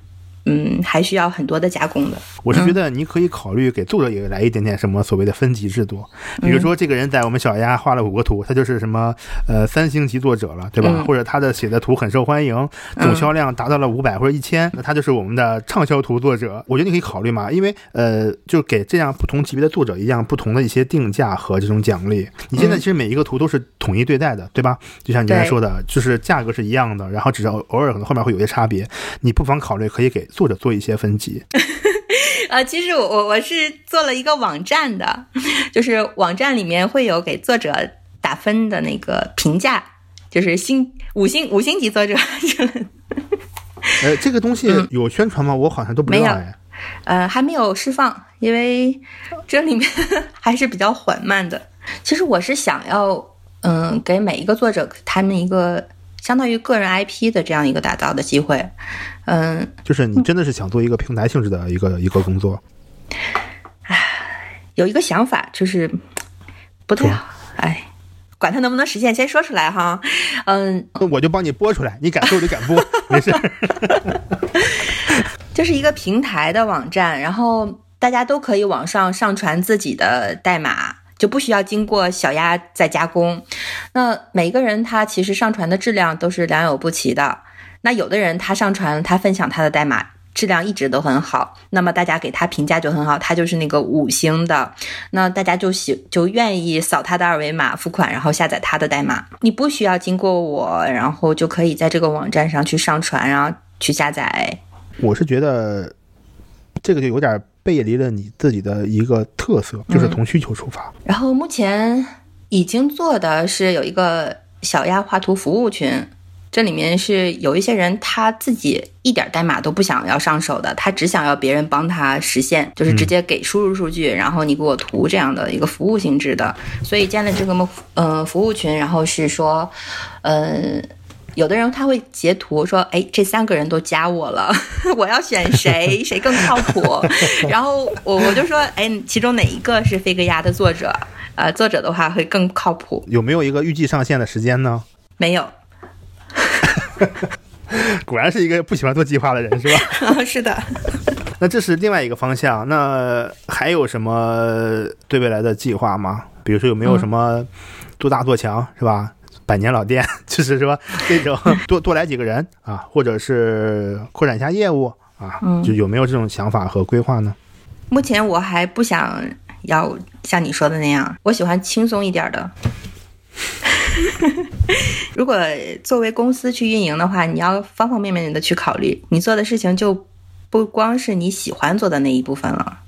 嗯，还需要很多的加工的。我是觉得你可以考虑给作者也来一点点什么所谓的分级制度，比如说这个人在我们小鸭画了五个图，他就是什么呃三星级作者了，对吧？或者他的写的图很受欢迎，总销量达到了五百或者一千，那他就是我们的畅销图作者。我觉得你可以考虑嘛，因为呃，就给这样不同级别的作者一样不同的一些定价和这种奖励。你现在其实每一个图都是统一对待的，对吧？就像你刚才说的，就是价格是一样的，然后只是偶尔可能后面会有些差别，你不妨考虑可以给。作者做一些分级，呃，其实我我我是做了一个网站的，就是网站里面会有给作者打分的那个评价，就是星五星五星级作者。呃，这个东西有宣传吗？我好像都不知道哎。呃，还没有释放，因为这里面 还是比较缓慢的。其实我是想要，嗯，给每一个作者他们一个。相当于个人 IP 的这样一个打造的机会，嗯，就是你真的是想做一个平台性质的一个一个工作，唉，有一个想法就是不太好，哎，管它能不能实现，先说出来哈。嗯，我就帮你播出来，你敢说我就敢播，没事。就是一个平台的网站，然后大家都可以网上上传自己的代码，就不需要经过小鸭再加工。那每个人他其实上传的质量都是良莠不齐的。那有的人他上传他分享他的代码。质量一直都很好，那么大家给他评价就很好，他就是那个五星的，那大家就喜就愿意扫他的二维码付款，然后下载他的代码。你不需要经过我，然后就可以在这个网站上去上传，然后去下载。我是觉得这个就有点背离了你自己的一个特色，就是从需求出发。然后目前已经做的是有一个小鸭画图服务群。这里面是有一些人，他自己一点代码都不想要上手的，他只想要别人帮他实现，就是直接给输入数据，然后你给我图这样的一个服务性质的。所以建了这个么呃服务群，然后是说，呃，有的人他会截图说，哎，这三个人都加我了，我要选谁，谁更靠谱？然后我我就说，哎，其中哪一个是飞哥鸭的作者？呃，作者的话会更靠谱。有没有一个预计上线的时间呢？没有。果然是一个不喜欢做计划的人，是吧？是的。那这是另外一个方向。那还有什么对未来的计划吗？比如说有没有什么做大做强，是吧？百年老店，就是说这种 多多来几个人啊，或者是扩展一下业务啊，就有没有这种想法和规划呢？目前我还不想要像你说的那样，我喜欢轻松一点的。如果作为公司去运营的话，你要方方面面的去考虑，你做的事情就不光是你喜欢做的那一部分了，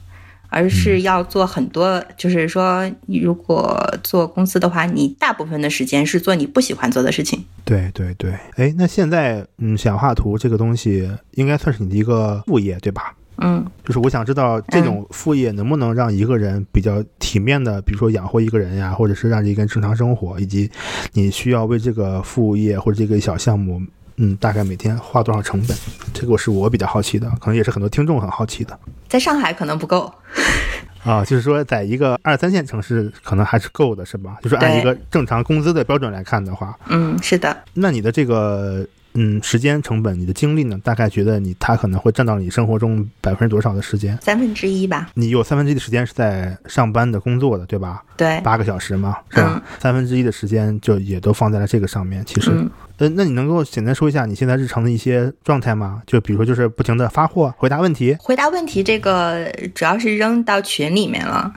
而是要做很多。就是说，如果做公司的话，你大部分的时间是做你不喜欢做的事情。对对对，哎，那现在嗯，想画图这个东西应该算是你的一个副业，对吧？嗯，就是我想知道这种副业能不能让一个人比较体面的，比如说养活一个人呀，或者是让一个人正常生活，以及你需要为这个副业或者这个小项目，嗯，大概每天花多少成本？这个是我比较好奇的，可能也是很多听众很好奇的。在上海可能不够 啊，就是说在一个二三线城市可能还是够的，是吧？就是按一个正常工资的标准来看的话，嗯，是的。那你的这个。嗯，时间成本，你的精力呢？大概觉得你他可能会占到你生活中百分之多少的时间？三分之一吧。你有三分之一的时间是在上班的工作的，对吧？对，八个小时嘛，是吧？三分之一的时间就也都放在了这个上面。其实，呃，那你能够简单说一下你现在日常的一些状态吗？就比如说，就是不停的发货、回答问题。回答问题这个主要是扔到群里面了，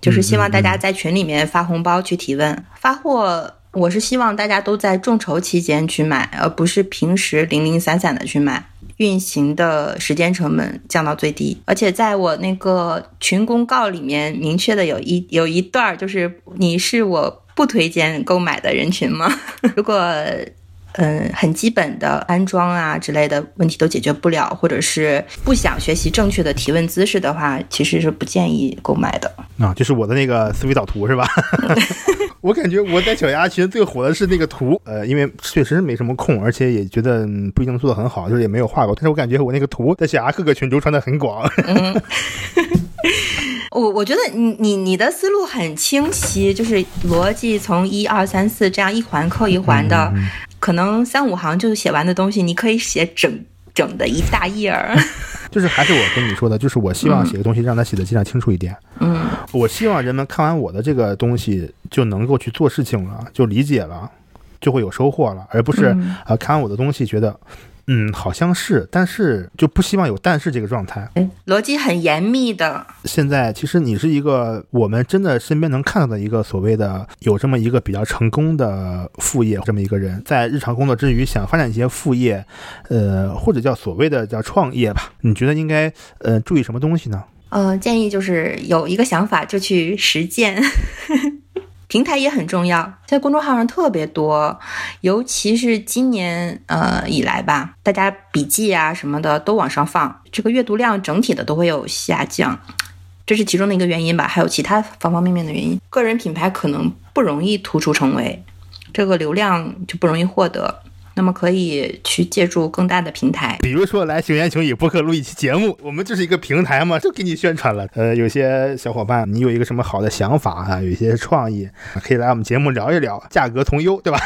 就是希望大家在群里面发红包去提问、发货。我是希望大家都在众筹期间去买，而不是平时零零散散的去买，运行的时间成本降到最低。而且在我那个群公告里面，明确的有一有一段就是你是我不推荐购买的人群吗？如果。嗯，很基本的安装啊之类的问题都解决不了，或者是不想学习正确的提问姿势的话，其实是不建议购买的。啊，就是我的那个思维导图是吧？我感觉我在小鸭群最火的是那个图，呃，因为确实没什么空，而且也觉得不一定做的很好，就是也没有画过。但是我感觉我那个图在小鸭各个群流传的很广。嗯 我我觉得你你你的思路很清晰，就是逻辑从一二三四这样一环扣一环的。可能三五行就写完的东西，你可以写整整的一大页儿。就是还是我跟你说的，就是我希望写的东西，让他写的尽量清楚一点。嗯，我希望人们看完我的这个东西，就能够去做事情了，就理解了，就会有收获了，而不是啊看完我的东西觉得。嗯，好像是，但是就不希望有但是这个状态。逻辑很严密的。现在其实你是一个我们真的身边能看到的一个所谓的有这么一个比较成功的副业这么一个人，在日常工作之余想发展一些副业，呃，或者叫所谓的叫创业吧。你觉得应该呃注意什么东西呢？呃，建议就是有一个想法就去实践。平台也很重要，在公众号上特别多，尤其是今年呃以来吧，大家笔记啊什么的都往上放，这个阅读量整体的都会有下降，这是其中的一个原因吧，还有其他方方面面的原因。个人品牌可能不容易突出重围，这个流量就不容易获得。那么可以去借助更大的平台，比如说来熊言熊语播客录一期节目，我们就是一个平台嘛，就给你宣传了。呃，有些小伙伴，你有一个什么好的想法啊，有一些创意，可以来我们节目聊一聊，价格从优，对吧？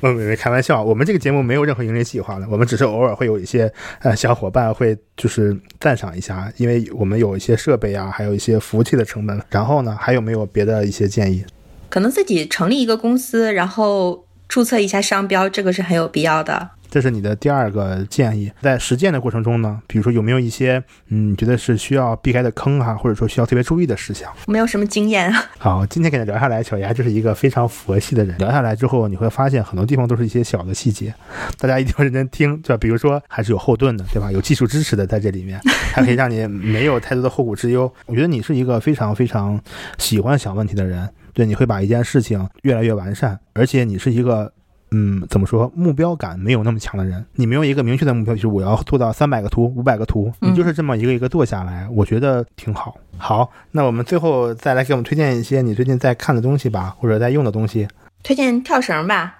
没没开玩笑，我们这个节目没有任何盈利计划的，我们只是偶尔会有一些呃小伙伴会就是赞赏一下，因为我们有一些设备啊，还有一些服务器的成本。然后呢，还有没有别的一些建议？可能自己成立一个公司，然后注册一下商标，这个是很有必要的。这是你的第二个建议，在实践的过程中呢，比如说有没有一些嗯，觉得是需要避开的坑哈，或者说需要特别注意的事项？没有什么经验。好，今天跟你聊下来，小牙就是一个非常佛系的人。聊下来之后，你会发现很多地方都是一些小的细节，大家一定要认真听，对吧？比如说还是有后盾的，对吧？有技术支持的在这里面，还可以让你没有太多的后顾之忧。我觉得你是一个非常非常喜欢想问题的人，对，你会把一件事情越来越完善，而且你是一个。嗯，怎么说？目标感没有那么强的人，你没有一个明确的目标，就是我要做到三百个图、五百个图，你就是这么一个一个做下来，我觉得挺好。好，那我们最后再来给我们推荐一些你最近在看的东西吧，或者在用的东西。推荐跳绳吧，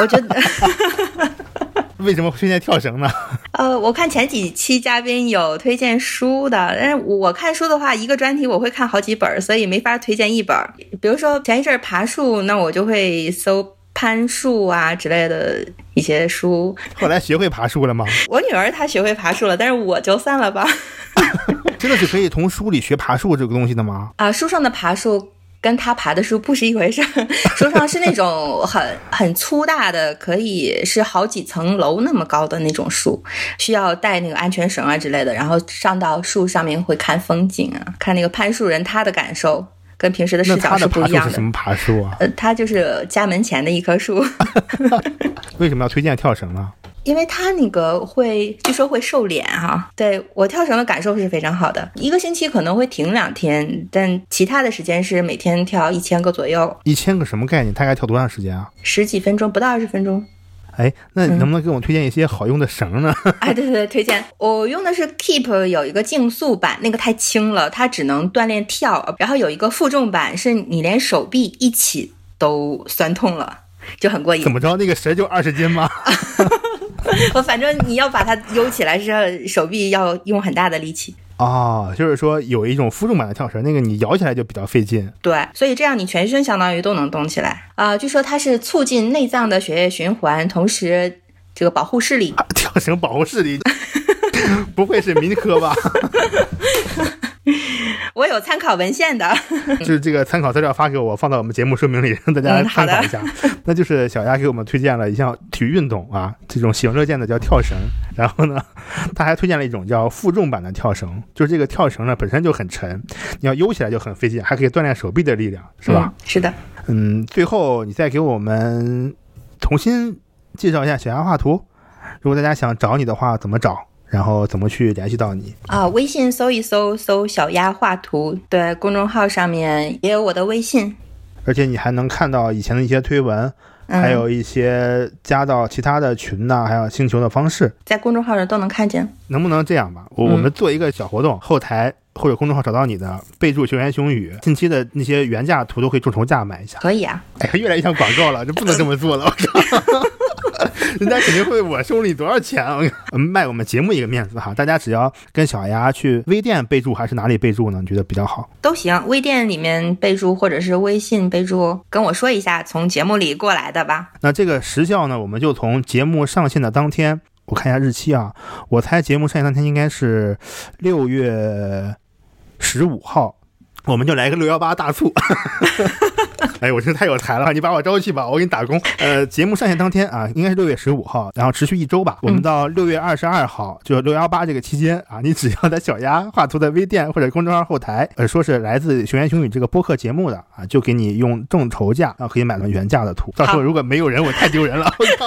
我觉得。为什么推荐跳绳呢？呃，我看前几期嘉宾有推荐书的，但是我看书的话，一个专题我会看好几本，所以没法推荐一本。比如说前一阵爬树，那我就会搜。攀树啊之类的一些书，后来学会爬树了吗？我女儿她学会爬树了，但是我就算了吧。真的是可以从书里学爬树这个东西的吗？啊，书上的爬树跟他爬的树不是一回事。树上是那种很很粗大的，可以是好几层楼那么高的那种树，需要带那个安全绳啊之类的，然后上到树上面会看风景啊，看那个攀树人他的感受。跟平时的视角是不一样的。什么爬树啊？呃，它就是家门前的一棵树。为什么要推荐跳绳呢？因为它那个会，据说会瘦脸哈。对我跳绳的感受是非常好的，一个星期可能会停两天，但其他的时间是每天跳一千个左右。一千个什么概念？大概跳多长时间啊？十几分钟，不到二十分钟。哎，那能不能给我们推荐一些好用的绳呢？哎，对对对，推荐我用的是 Keep 有一个竞速版，那个太轻了，它只能锻炼跳。然后有一个负重版，是你连手臂一起都酸痛了，就很过瘾。怎么着？那个绳就二十斤吗？我反正你要把它悠起来，是手臂要用很大的力气。哦，就是说有一种负重版的跳绳，那个你摇起来就比较费劲。对，所以这样你全身相当于都能动起来啊。据说它是促进内脏的血液循环，同时这个保护视力。跳绳保护视力，不会是民科吧？我有参考文献的，就是这个参考资料发给我，放到我们节目说明里，让 大家参考一下。那就是小丫给我们推荐了一项体育运动啊，这种喜闻乐见的叫跳绳。然后呢，他还推荐了一种叫负重版的跳绳，就是这个跳绳呢本身就很沉，你要悠起来就很费劲，还可以锻炼手臂的力量，是吧？是的。嗯，最后你再给我们重新介绍一下小丫画图。如果大家想找你的话，怎么找？然后怎么去联系到你啊？微信搜一搜，搜小鸭画图，对，公众号上面也有我的微信。而且你还能看到以前的一些推文，还有一些加到其他的群呐，还有星球的方式，在公众号上都能看见。能不能这样吧？我我们做一个小活动，后台或者公众号找到你的，备注“熊言熊语”，近期的那些原价图都可以众筹价买一下。可以啊。哎呀，越来越像广告了，这不能这么做了。人家肯定会我收你多少钱？啊 卖我们节目一个面子哈，大家只要跟小牙去微店备注还是哪里备注呢？你觉得比较好？都行，微店里面备注或者是微信备注，跟我说一下从节目里过来的吧。那这个时效呢，我们就从节目上线的当天，我看一下日期啊，我猜节目上线当天应该是六月十五号，我们就来个六幺八大促。哎，我真太有才了！你把我招去吧，我给你打工。呃，节目上线当天啊，应该是六月十五号，然后持续一周吧。我们到六月二十二号，就六幺八这个期间啊，你只要在小鸭画图的微店或者公众号后台，呃，说是来自熊言熊语这个播客节目的啊，就给你用众筹价啊，可以买到原价的图。到时候如果没有人，我太丢人了。我靠！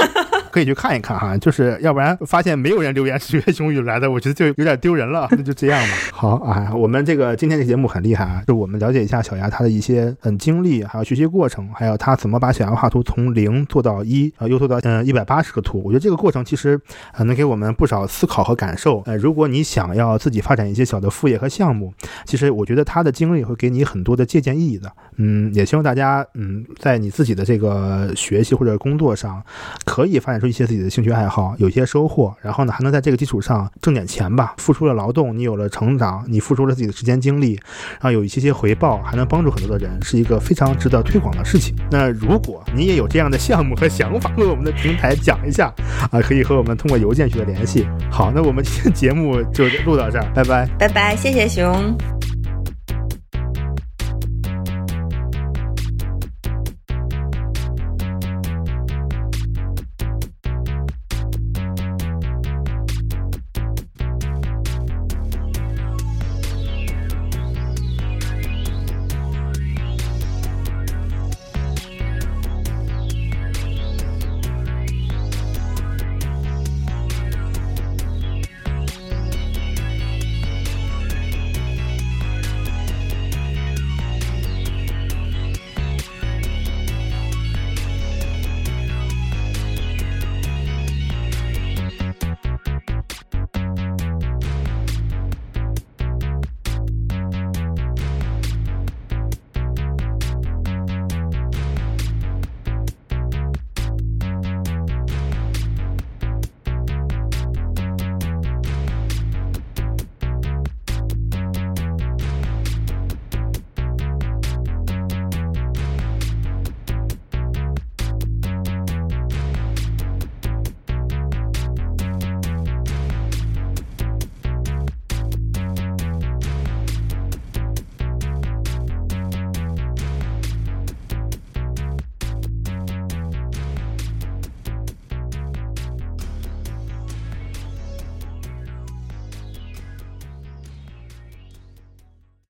可以去看一看哈。就是要不然发现没有人留言是学熊语来的，我觉得就有点丢人了。那就这样吧。好啊，我们这个今天这节目很厉害啊，就我们了解一下小牙他的一些嗯经历，还有学习过程，还有他怎么把小牙画图从零做到一，啊，又做到嗯一百八十个图。我觉得这个过程其实呃能给我们不少思考和感受。呃，如果你想要自己发展一些小的副业和项目，其实我觉得他的经历会给你很多的借鉴意义的。嗯，也希望大家嗯在你自己的这个学习或者工作上，可以发展出一些自己的兴趣爱好，有一些收获，然后呢还能在这个基础上挣点钱吧。付出了劳动，你有了成长，你付出了自己的时间精力，然后有一些些回报，还能帮助很多的人，是一个非常值得推广的事情。那如果你也有这样的项目和想法，和我们的平台讲一下啊，可以和我们通过邮件取得联系。好，那我们今天节目就录到这儿，拜拜，拜拜，谢谢熊。